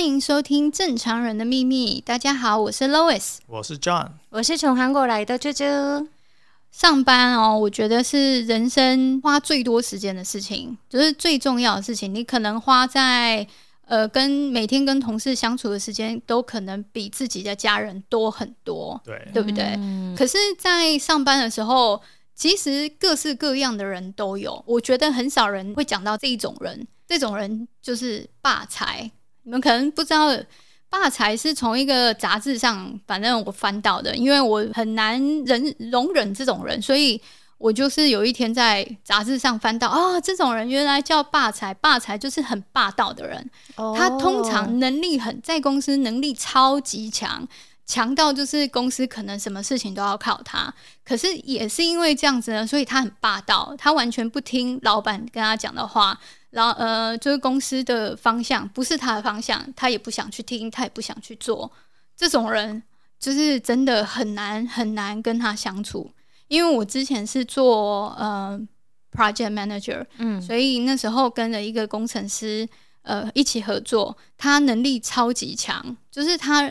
欢迎收听《正常人的秘密》。大家好，我是 Lois，我是 John，我是从韩国来的啾啾。上班哦，我觉得是人生花最多时间的事情，就是最重要的事情。你可能花在呃跟每天跟同事相处的时间，都可能比自己的家人多很多，对，对不对？嗯、可是，在上班的时候，其实各式各样的人都有。我觉得很少人会讲到这一种人，这种人就是霸财。你们可能不知道，霸才是从一个杂志上，反正我翻到的，因为我很难忍容忍这种人，所以我就是有一天在杂志上翻到啊、哦，这种人原来叫霸才，霸才就是很霸道的人，哦、他通常能力很在公司能力超级强。强到就是公司可能什么事情都要靠他，可是也是因为这样子呢，所以他很霸道，他完全不听老板跟他讲的话，然后呃，就是公司的方向不是他的方向，他也不想去听，他也不想去做。这种人就是真的很难很难跟他相处，因为我之前是做呃 project manager，嗯，所以那时候跟着一个工程师呃一起合作，他能力超级强，就是他。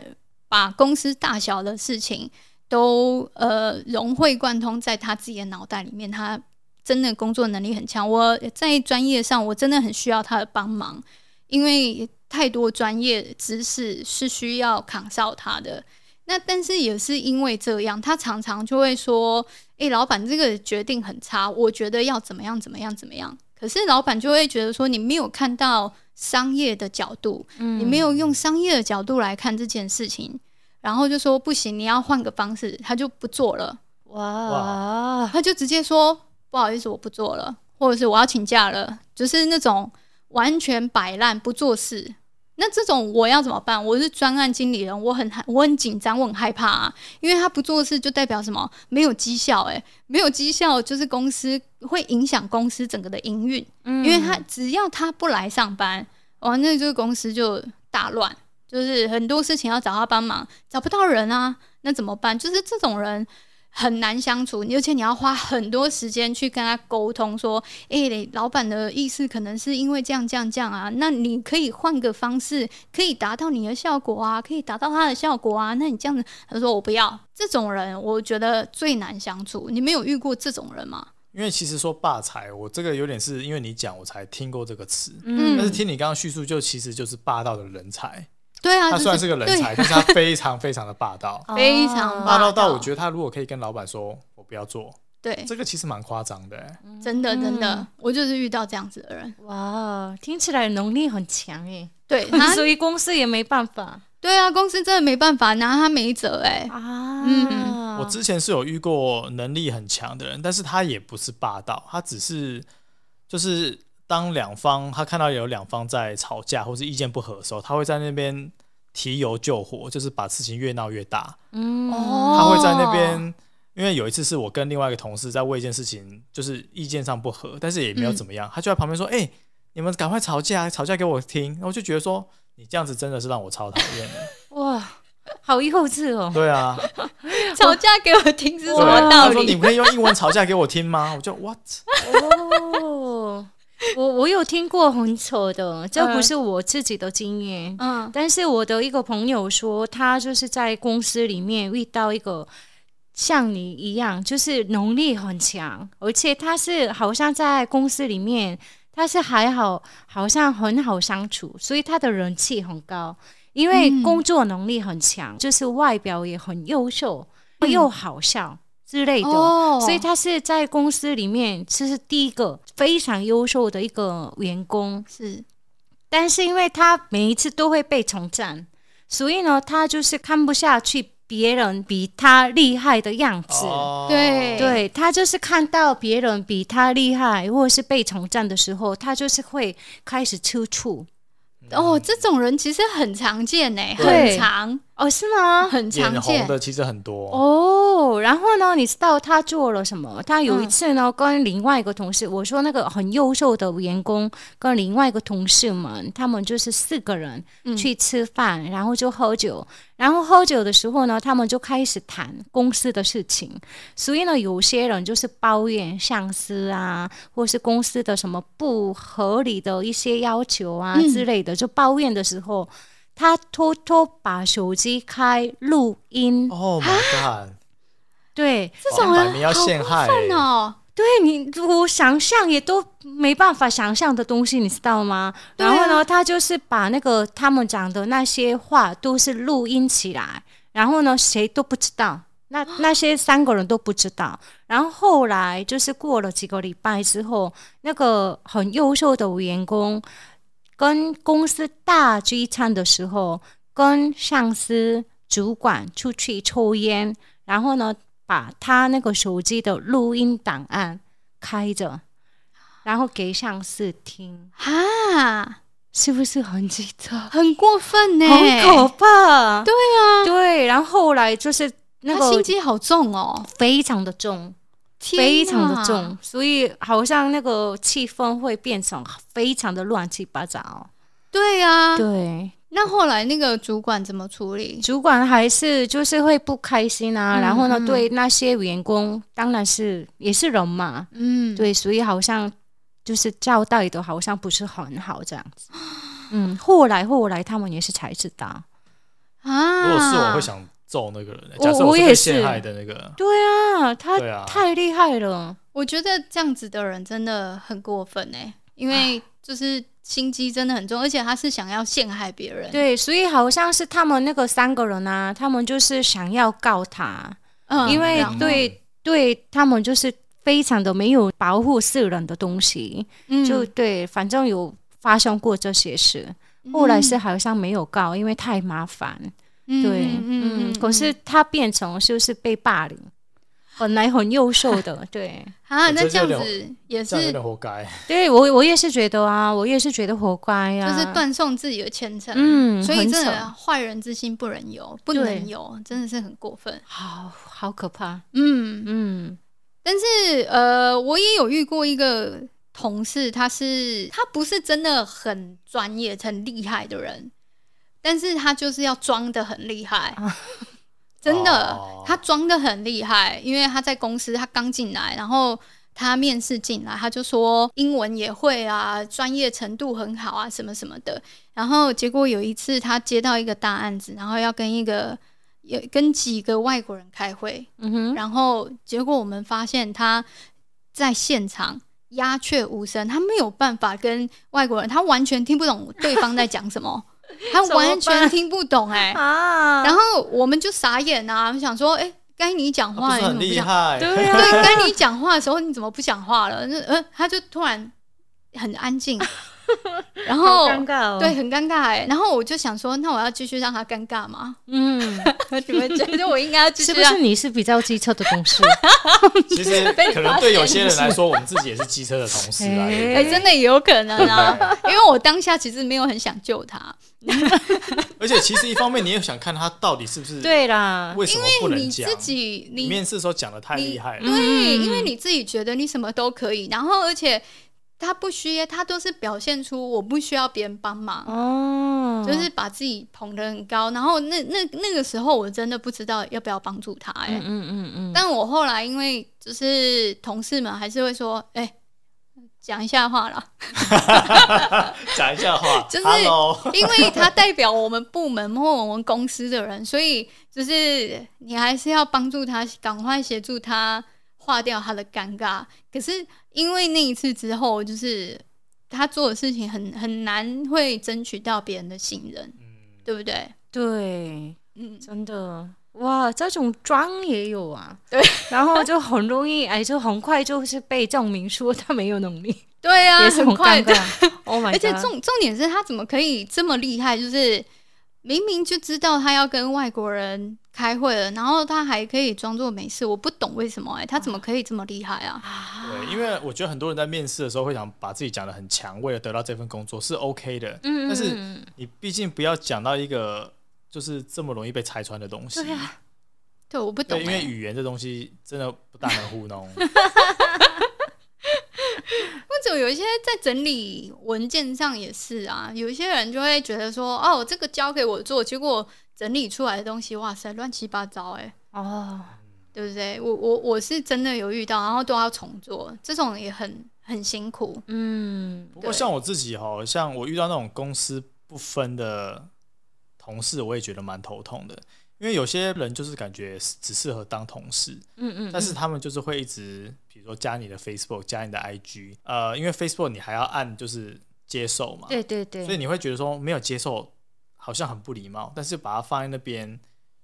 把公司大小的事情都呃融会贯通在他自己的脑袋里面，他真的工作能力很强。我在专业上我真的很需要他的帮忙，因为太多专业知识是需要扛上他的。那但是也是因为这样，他常常就会说：“诶，老板，这个决定很差，我觉得要怎么样怎么样怎么样。”可是老板就会觉得说：“你没有看到。”商业的角度，你没有用商业的角度来看这件事情，嗯、然后就说不行，你要换个方式，他就不做了。哇，他就直接说不好意思，我不做了，或者是我要请假了，就是那种完全摆烂不做事。那这种我要怎么办？我是专案经理人，我很我很紧张，我很害怕啊，因为他不做事就代表什么？没有绩效，欸，诶，没有绩效就是公司会影响公司整个的营运，嗯，因为他只要他不来上班，哇，那这个公司就大乱，就是很多事情要找他帮忙，找不到人啊，那怎么办？就是这种人。很难相处，而且你要花很多时间去跟他沟通，说：“诶、欸，老板的意思可能是因为这样、这样、这样啊，那你可以换个方式，可以达到你的效果啊，可以达到他的效果啊。那你这样子，他说我不要这种人，我觉得最难相处。你没有遇过这种人吗？因为其实说霸才，我这个有点是因为你讲，我才听过这个词。嗯，但是听你刚刚叙述，就其实就是霸道的人才。”对啊，他算是个人才，但是他非常非常的霸道，非常霸道。到我觉得他如果可以跟老板说我不要做，对，这个其实蛮夸张的，真的真的，我就是遇到这样子的人，哇，听起来能力很强哎，对，所以公司也没办法，对啊，公司真的没办法拿他没辙哎啊，嗯，我之前是有遇过能力很强的人，但是他也不是霸道，他只是就是。当两方他看到有两方在吵架或是意见不合的时候，他会在那边提油救火，就是把事情越闹越大。嗯，他会在那边，因为有一次是我跟另外一个同事在为一件事情，就是意见上不合，但是也没有怎么样，嗯、他就在旁边说：“哎、欸，你们赶快吵架，吵架给我听。”然后我就觉得说，你这样子真的是让我超讨厌的。哇，好幼稚哦。对啊，吵架给我听是什么道理？他说：“你可以用英文吵架给我听吗？”我就 What？哦。我我有听过很丑的，这不是我自己的经验。嗯，但是我的一个朋友说，他就是在公司里面遇到一个像你一样，就是能力很强，而且他是好像在公司里面，他是还好，好像很好相处，所以他的人气很高，因为工作能力很强，就是外表也很优秀，又好笑。之类的，哦、所以他是在公司里面，其实第一个非常优秀的一个员工。是，但是因为他每一次都会被重赞，所以呢，他就是看不下去别人比他厉害的样子，哦、对，对他就是看到别人比他厉害或者是被重赞的时候，他就是会开始吃醋。哦，这种人其实很常见呢，对。很常哦，是吗？很常见的，其实很多哦。然后呢，你知道他做了什么？他有一次呢，嗯、跟另外一个同事，我说那个很优秀的员工，跟另外一个同事们，他们就是四个人去吃饭，嗯、然后就喝酒。然后喝酒的时候呢，他们就开始谈公司的事情。所以呢，有些人就是抱怨上司啊，或是公司的什么不合理的一些要求啊之类的，嗯、就抱怨的时候，他偷偷把手机开录音。Oh my god！对，这种人要陷害哦。对你，我想象也都没办法想象的东西，你知道吗？然后呢，他就是把那个他们讲的那些话都是录音起来，然后呢，谁都不知道，那那些三个人都不知道。然后后来就是过了几个礼拜之后，那个很优秀的员工跟公司大聚餐的时候，跟上司主管出去抽烟，然后呢，把他那个手机的录音档案开着，然后给上司听，哈，是不是很奇特？很过分呢，很可怕。对啊，对。然后后来就是那个心机好重哦，非常的重，非常的重，所以好像那个气氛会变成非常的乱七八糟。对啊，对。那后来那个主管怎么处理？主管还是就是会不开心啊，嗯、然后呢，对那些员工，当然是也是人嘛，嗯，对，所以好像就是交代的好像不是很好这样子，嗯，后来后来他们也是才知道啊。如果是我会想揍那个人，假设我是被陷害的那个，对啊，他太厉害了，我觉得这样子的人真的很过分哎，因为就是。心机真的很重，而且他是想要陷害别人。对，所以好像是他们那个三个人啊，他们就是想要告他，嗯，因为对对他们就是非常的没有保护世人的东西，嗯，就对，反正有发生过这些事，后来是好像没有告，因为太麻烦，嗯、对，嗯，可是他变成就是被霸凌。本来很优秀的，对啊，那这样子也是有点活该。对我，我也是觉得啊，我也是觉得活该呀，就是断送自己的前程。嗯，所以真的坏人之心不能有，不能有，真的是很过分，好好可怕。嗯嗯，但是呃，我也有遇过一个同事，他是他不是真的很专业、很厉害的人，但是他就是要装的很厉害。真的，他装的很厉害，因为他在公司，他刚进来，然后他面试进来，他就说英文也会啊，专业程度很好啊，什么什么的。然后结果有一次他接到一个大案子，然后要跟一个有跟几个外国人开会，嗯哼，然后结果我们发现他在现场鸦雀无声，他没有办法跟外国人，他完全听不懂对方在讲什么。他完全听不懂哎、欸，啊、然后我们就傻眼啊，想说，哎、欸，该你讲话，你怎么不讲？对啊，对，该你讲话的时候你怎么不讲话了？那呃，他就突然很安静。然后尴尬哦，对，很尴尬哎。然后我就想说，那我要继续让他尴尬吗？嗯，你们觉得 我应该要继续？是不是你是比较机车的同事？其实可能对有些人来说，我们自己也是机车的同事啊。哎，真的也有可能啊，因为我当下其实没有很想救他。而且其实一方面你也想看他到底是不是对啦，为什么不能讲？你自己你面试的时候讲的太厉害了，对，因为你自己觉得你什么都可以，然后而且。他不需要，他都是表现出我不需要别人帮忙，哦，就是把自己捧得很高。然后那那那个时候，我真的不知道要不要帮助他、欸，哎，嗯嗯嗯嗯。但我后来因为就是同事们还是会说，哎、欸，讲一下话了 讲一下话，就是因为他代表我们部门或我们公司的人，所以就是你还是要帮助他，赶快协助他。化掉他的尴尬，可是因为那一次之后，就是他做的事情很很难会争取到别人的信任，嗯、对不对？对，嗯，真的，哇，这种装也有啊，对，然后就很容易，哎，就很快就是被证明说他没有能力，对啊，也是很快的，Oh my God，而且重重点是他怎么可以这么厉害？就是明明就知道他要跟外国人。开会了，然后他还可以装作没事，我不懂为什么哎、欸，他怎么可以这么厉害啊？对，因为我觉得很多人在面试的时候会想把自己讲的很强，为了得到这份工作是 OK 的。嗯，但是你毕竟不要讲到一个就是这么容易被拆穿的东西。对啊，对，我不懂、欸，因为语言这东西真的不大能糊弄。或者有一些在整理文件上也是啊，有一些人就会觉得说，哦，这个交给我做，结果整理出来的东西，哇塞，乱七八糟，哎，哦，对不对？我我我是真的有遇到，然后都要重做，这种也很很辛苦。嗯，不过像我自己哈，像我遇到那种公私不分的同事，我也觉得蛮头痛的，因为有些人就是感觉只适合当同事，嗯，嗯嗯，但是他们就是会一直，比如说加你的 Facebook，加你的 IG，呃，因为 Facebook 你还要按就是接受嘛，对对对，所以你会觉得说没有接受好像很不礼貌，但是把它放在那边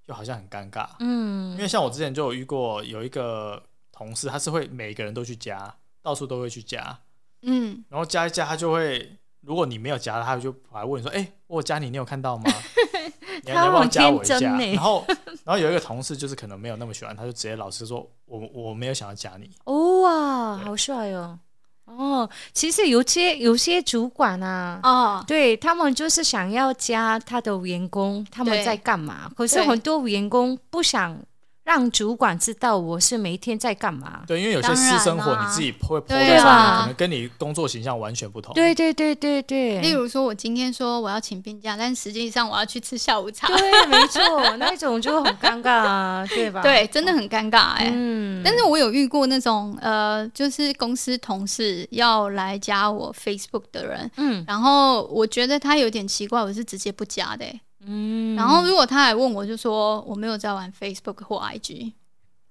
又好像很尴尬，嗯，因为像我之前就有遇过有一个同事，他是会每个人都去加，到处都会去加，嗯，然后加一加他就会。如果你没有加他，他就还问你说：“哎、欸，我加你，你有看到吗？你要不要加我一下？”然后，然后有一个同事就是可能没有那么喜欢，他就直接老实说：“我我没有想要加你。”哦哇，好帅哦！哦，其实有些有些主管啊，哦，对他们就是想要加他的员工，他们在干嘛？可是很多员工不想。让主管知道我是每一天在干嘛。对，因为有些私生活你自己会上面，可能跟你工作形象完全不同。对对对对对。例如说，我今天说我要请病假，但实际上我要去吃下午茶。对，没错，那种就很尴尬啊，对吧？对，真的很尴尬哎。嗯。但是我有遇过那种呃，就是公司同事要来加我 Facebook 的人，嗯，然后我觉得他有点奇怪，我是直接不加的欸。嗯，然后如果他还问我，就说我没有在玩 Facebook 或 IG，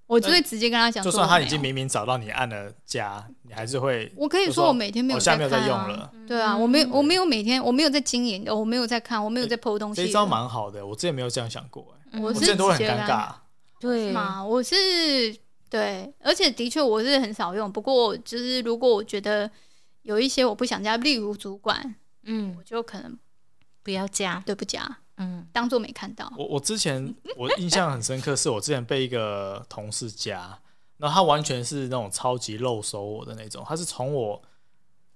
我就会直接跟他讲，就算他已经明明找到你按了加，你还是会，我可以说我每天没有在看，我现在没有在用了，对啊，我没有我没有每天我没有在经营，我没有在看，我没有在 po 东西，这招蛮好的，我之前没有这样想过，我之前都会很尴尬，对。嘛，我是对，而且的确我是很少用，不过就是如果我觉得有一些我不想加，例如主管，嗯，我就可能不要加，对，不加。嗯，当做没看到。我我之前我印象很深刻，是我之前被一个同事加，然后他完全是那种超级漏手我的那种。他是从我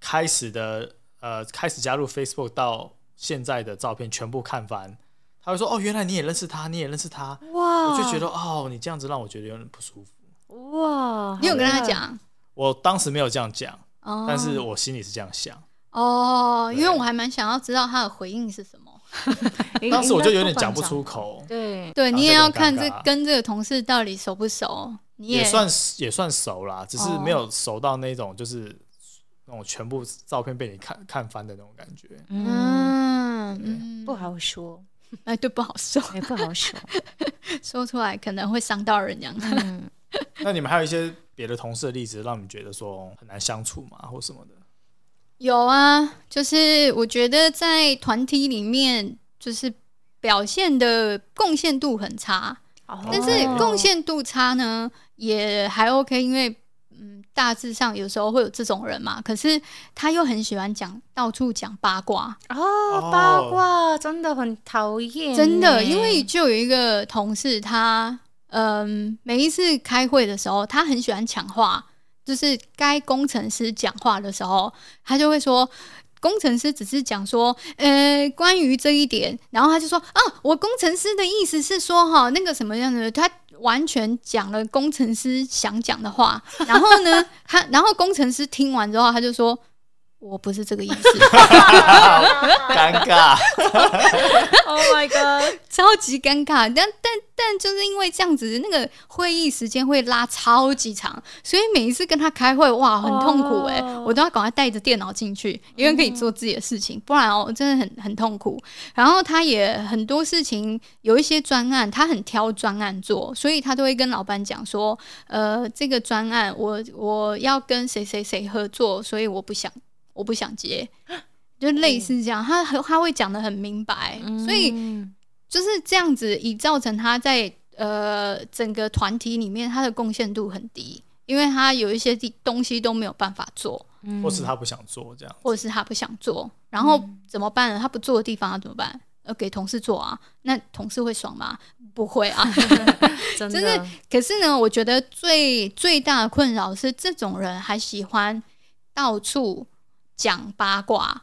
开始的呃开始加入 Facebook 到现在的照片全部看翻，他会说：“哦，原来你也认识他，你也认识他。”哇！我就觉得哦，你这样子让我觉得有点不舒服。哇！你有跟他讲？我当时没有这样讲，哦、但是我心里是这样想。哦，因为我还蛮想要知道他的回应是什么。当时我就有点讲不出口。对对，你也要看这跟这个同事到底熟不熟。你也，也算也算熟啦，只是没有熟到那种就是那种全部照片被你看看翻的那种感觉。嗯，对不好说。哎，对，不好说，也不好说，说出来可能会伤到人家。嗯，那你们还有一些别的同事的例子，让你觉得说很难相处吗，或什么的？有啊，就是我觉得在团体里面，就是表现的贡献度很差，哦、但是贡献度差呢也还 OK，因为嗯，大致上有时候会有这种人嘛。可是他又很喜欢讲到处讲八卦。哦，八卦真的很讨厌，真的，因为就有一个同事他，他嗯，每一次开会的时候，他很喜欢抢话。就是该工程师讲话的时候，他就会说，工程师只是讲说，呃，关于这一点，然后他就说，啊，我工程师的意思是说，哈，那个什么样的，他完全讲了工程师想讲的话，然后呢，他，然后工程师听完之后，他就说。我不是这个意思，尴尬。Oh my god，超级尴尬。但但但就是因为这样子，那个会议时间会拉超级长，所以每一次跟他开会，哇，很痛苦哎、欸，我都要赶快带着电脑进去，因为可以做自己的事情，不然哦，真的很很痛苦。然后他也很多事情有一些专案，他很挑专案做，所以他都会跟老板讲说，呃，这个专案我我要跟谁谁谁合作，所以我不想。我不想接，就类似这样，嗯、他他会讲的很明白，嗯、所以就是这样子，以造成他在呃整个团体里面他的贡献度很低，因为他有一些东西都没有办法做，嗯、或是他不想做这样，或者是他不想做，然后怎么办呢？他不做的地方他怎么办？呃，给同事做啊，那同事会爽吗？不会啊，真的。就是，可是呢，我觉得最最大的困扰是这种人还喜欢到处。讲八卦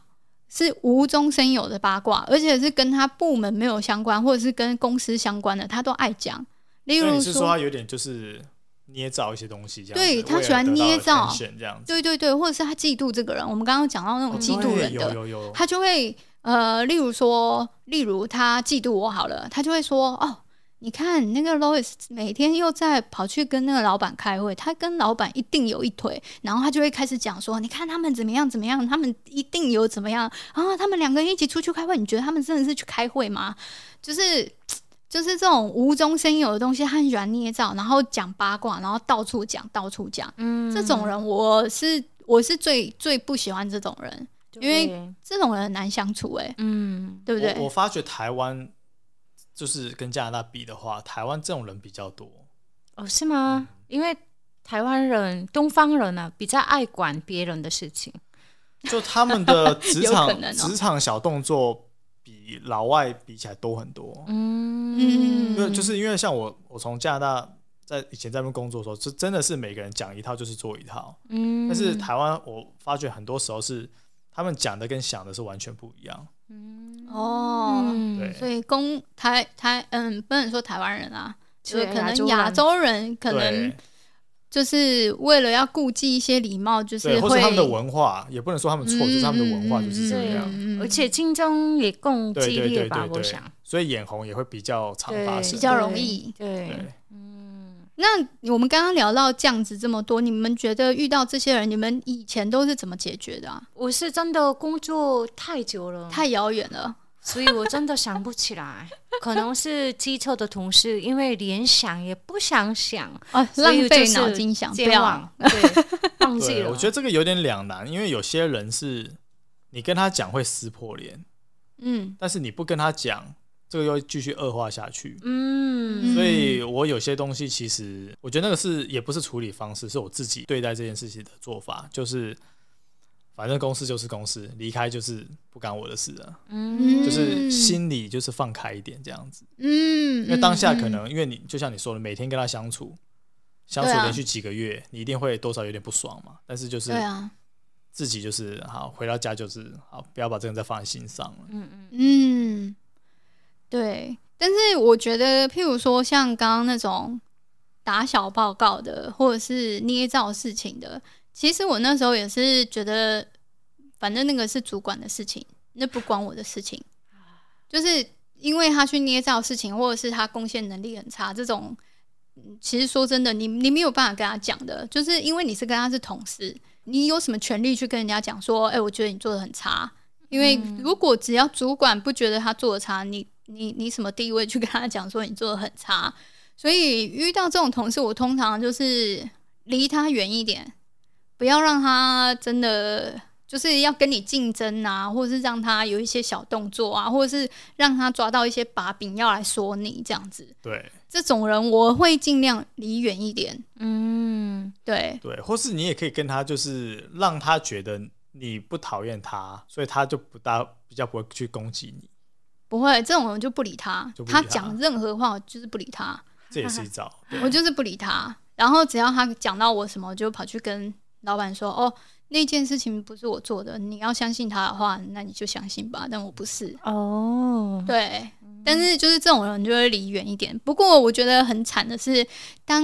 是无中生有的八卦，而且是跟他部门没有相关，或者是跟公司相关的，他都爱讲。例如说，是说他有点就是捏造一些东西，这样对他喜欢捏造这样，对对对，或者是他嫉妒这个人。我们刚刚讲到那种嫉妒人的，哦、他就会呃，例如说，例如他嫉妒我好了，他就会说哦，你看那个 Lois 每天又在跑去跟那个老板开会，他跟老板一定有一腿，然后他就会开始讲说，你看他们怎么样怎么样，他们一定有怎么样啊，他们两个人一起出去开会，你觉得他们真的是去开会吗？就是就是这种无中生有的东西，他很喜欢捏造，然后讲八卦，然后到处讲到处讲，嗯，这种人我是我是最最不喜欢这种人，因为这种人很难相处，欸，诶，嗯，对不对？我，我发觉台湾。就是跟加拿大比的话，台湾这种人比较多哦，是吗？嗯、因为台湾人、东方人呢、啊，比较爱管别人的事情，就他们的 职场职、哦、场小动作比老外比起来多很多。嗯，因为就是因为像我，我从加拿大在以前在那边工作的时候，是真的是每个人讲一套就是做一套。嗯，但是台湾我发觉很多时候是他们讲的跟想的是完全不一样。嗯。哦，对，所以公台台嗯，不能说台湾人啊，就是可能亚洲人。可能就是为了要顾忌一些礼貌，就是会或者他们的文化也不能说他们错，就是他们的文化就是这样，而且竞争也更激烈吧，我想，所以眼红也会比较常发生，比较容易，对，嗯。那我们刚刚聊到这样子这么多，你们觉得遇到这些人，你们以前都是怎么解决的啊？我是真的工作太久了，太遥远了，所以我真的想不起来。可能是机车的同事，因为连想也不想想，啊，浪费脑筋想，不要对，忘记了。我觉得这个有点两难，因为有些人是你跟他讲会撕破脸，嗯，但是你不跟他讲。这个又继续恶化下去，嗯，所以我有些东西其实，我觉得那个是也不是处理方式，是我自己对待这件事情的做法，就是反正公司就是公司，离开就是不干我的事了，嗯，就是心里就是放开一点这样子，嗯，因为当下可能因为你就像你说的，每天跟他相处，相处连续几个月，你一定会多少有点不爽嘛，但是就是自己就是好，回到家就是好，不要把这个人再放在心上了，嗯嗯。嗯。对，但是我觉得，譬如说像刚刚那种打小报告的，或者是捏造事情的，其实我那时候也是觉得，反正那个是主管的事情，那不关我的事情。就是因为他去捏造事情，或者是他贡献能力很差，这种，其实说真的，你你没有办法跟他讲的，就是因为你是跟他是同事，你有什么权利去跟人家讲说，哎，我觉得你做的很差？因为如果只要主管不觉得他做的差，你。你你什么地位去跟他讲说你做的很差？所以遇到这种同事，我通常就是离他远一点，不要让他真的就是要跟你竞争啊，或者是让他有一些小动作啊，或者是让他抓到一些把柄要来说你这样子。对，这种人我会尽量离远一点。嗯，对对，或是你也可以跟他就是让他觉得你不讨厌他，所以他就不大比较不会去攻击你。不会，这种人就不理他。理他讲任何话，我就是不理他。这也是一招。我就是不理他。然后只要他讲到我什么，我就跑去跟老板说：“哦，那件事情不是我做的，你要相信他的话，那你就相信吧。”但我不是。哦，对。但是就是这种人就会离远一点。不过我觉得很惨的是，当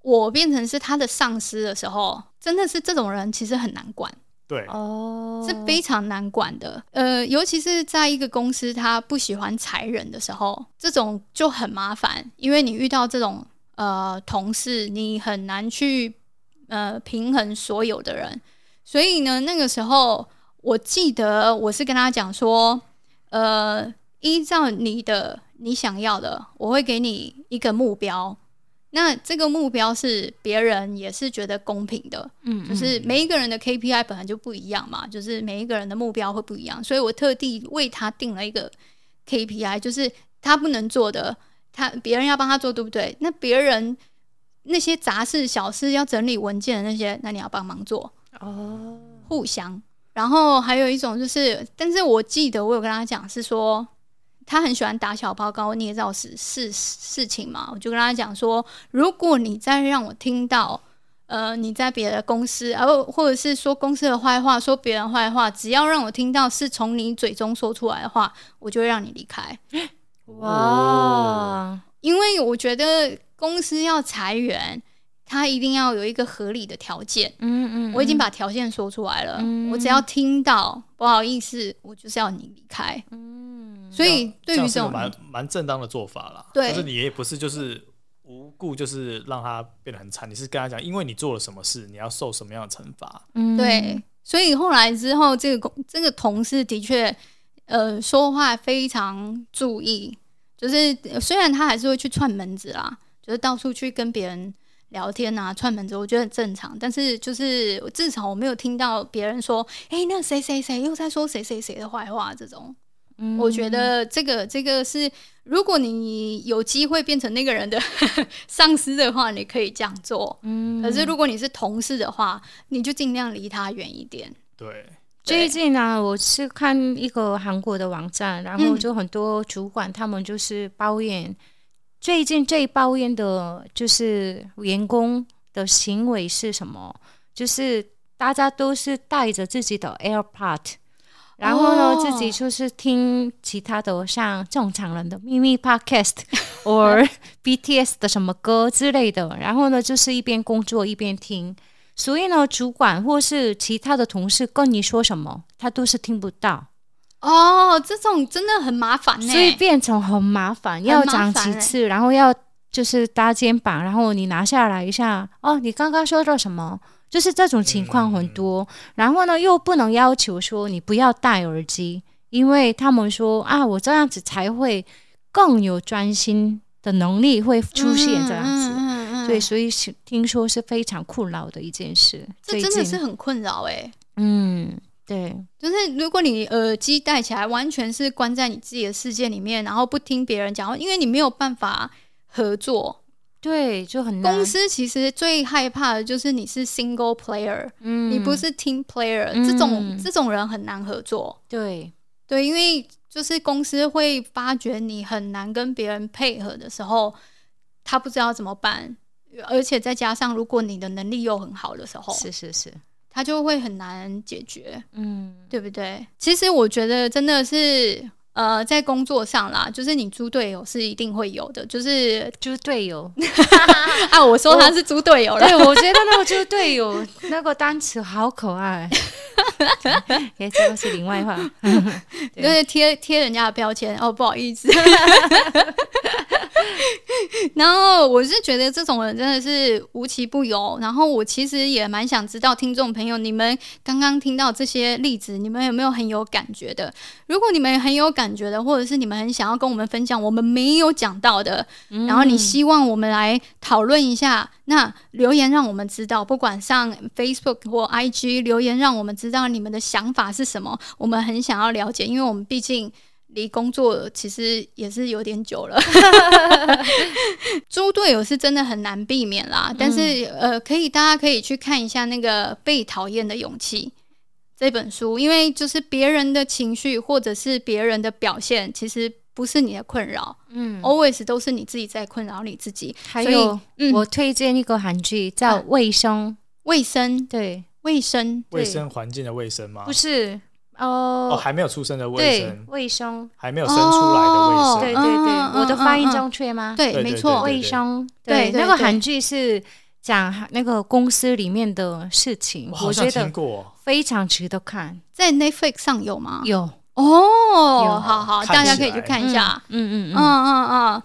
我变成是他的上司的时候，真的是这种人其实很难管。对哦，是非常难管的。呃，尤其是在一个公司，他不喜欢裁人的时候，这种就很麻烦，因为你遇到这种呃同事，你很难去呃平衡所有的人。所以呢，那个时候我记得我是跟他讲说，呃，依照你的你想要的，我会给你一个目标。那这个目标是别人也是觉得公平的，嗯，就是每一个人的 KPI 本来就不一样嘛，就是每一个人的目标会不一样，所以我特地为他定了一个 KPI，就是他不能做的，他别人要帮他做，对不对？那别人那些杂事小事要整理文件的那些，那你要帮忙做哦，互相。然后还有一种就是，但是我记得我有跟他讲是说。他很喜欢打小报告、捏造事事事情嘛，我就跟他讲说，如果你再让我听到，呃，你在别的公司，然后或者是说公司的坏话，说别人坏话，只要让我听到是从你嘴中说出来的话，我就会让你离开。哇！因为我觉得公司要裁员，他一定要有一个合理的条件。嗯嗯，嗯，我已经把条件说出来了，嗯、我只要听到不好意思，我就是要你离开。嗯，所以对于这种蛮蛮正当的做法啦。对，就是你也不是就是无故就是让他变得很惨，你是跟他讲，因为你做了什么事，你要受什么样的惩罚。嗯，对。所以后来之后，这个公这个同事的确，呃，说话非常注意，就是虽然他还是会去串门子啦，就是到处去跟别人聊天啊，串门子，我觉得很正常。但是就是至少我没有听到别人说，哎、欸，那谁谁谁又在说谁谁谁的坏话这种。嗯，我觉得这个这个是，如果你有机会变成那个人的 上司的话，你可以这样做。嗯，可是如果你是同事的话，你就尽量离他远一点。对，最近呢、啊，我是看一个韩国的网站，然后就很多主管他们就是抱怨，嗯、最近最抱怨的就是员工的行为是什么？就是大家都是带着自己的 AirPod。然后呢，自己就是听其他的，像正常人的秘密 Podcast，或 BTS 的什么歌之类的。然后呢，就是一边工作一边听。所以呢，主管或是其他的同事跟你说什么，他都是听不到。哦，这种真的很麻烦呢。所以变成很麻烦，要长几次，然后要就是搭肩膀，然后你拿下来一下。哦，你刚刚说到什么？就是这种情况很多，嗯，然后呢，又不能要求说你不要戴耳机，因为他们说啊，我这样子才会更有专心的能力会出现这样子，嗯嗯嗯，对，所以是听说是非常困扰的一件事。这真的是很困扰哎，欸，嗯，对，就是如果你耳机戴起来，完全是关在你自己的世界里面，然后不听别人讲话，因为你没有办法合作。对，就很难。公司其实最害怕的就是你是 single player，嗯，你不是 team player，嗯，这种这种人很难合作。对对，因为就是公司会发觉你很难跟别人配合的时候，他不知道怎么办，而且再加上如果你的能力又很好的时候，是是是，他就会很难解决，嗯，对不对？其实我觉得真的是。呃，在工作上啦，就是你猪队友是一定会有的，就是猪队友 啊。我说他是猪队友了，对，我觉得那个猪队友那个单词好可爱，也这个是另外话，就是贴贴人家的标签哦，不好意思。然后我是觉得这种人真的是无奇不有。然后我其实也蛮想知道听众朋友，你们刚刚听到这些例子，你们有没有很有感觉的？如果你们很有感觉的，或者是你们很想要跟我们分享我们没有讲到的，然后你希望我们来讨论一下，那留言让我们知道，不管上 Facebook 或 IG 留言，让我们知道你们的想法是什么。我们很想要了解，因为我们毕竟。离工作其实也是有点久了，猪队友是真的很难避免啦。但是呃，可以大家可以去看一下那个《被讨厌的勇气》这本书，因为就是别人的情绪或者是别人的表现，其实不是你的困扰，嗯，always 都是你自己在困扰你自己。还有，嗯，我推荐一个韩剧叫《卫生》，卫生，对，卫生，卫生环境的卫生吗？不是。哦，还没有出生的卫生，卫生。还没有生出来的卫生，对对对，我的发音正确吗？对，没错，卫生。对，那个韩剧是讲那个公司里面的事情，我觉得非常值得看，在 Netflix 上有吗？有。哦，好好，大家可以去看一下。嗯嗯。嗯嗯嗯。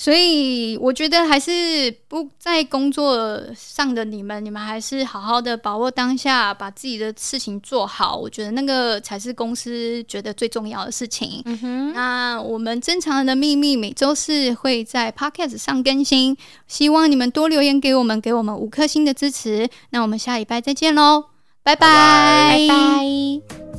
所以我觉得还是不在工作上的你们，你们还是好好的把握当下，把自己的事情做好。我觉得那个才是公司觉得最重要的事情。嗯哼。那我们正常人的秘密每周四会在 Podcast 上更新，希望你们多留言给我们，给我们五颗星的支持。那我们下礼拜再见喽，拜拜拜拜。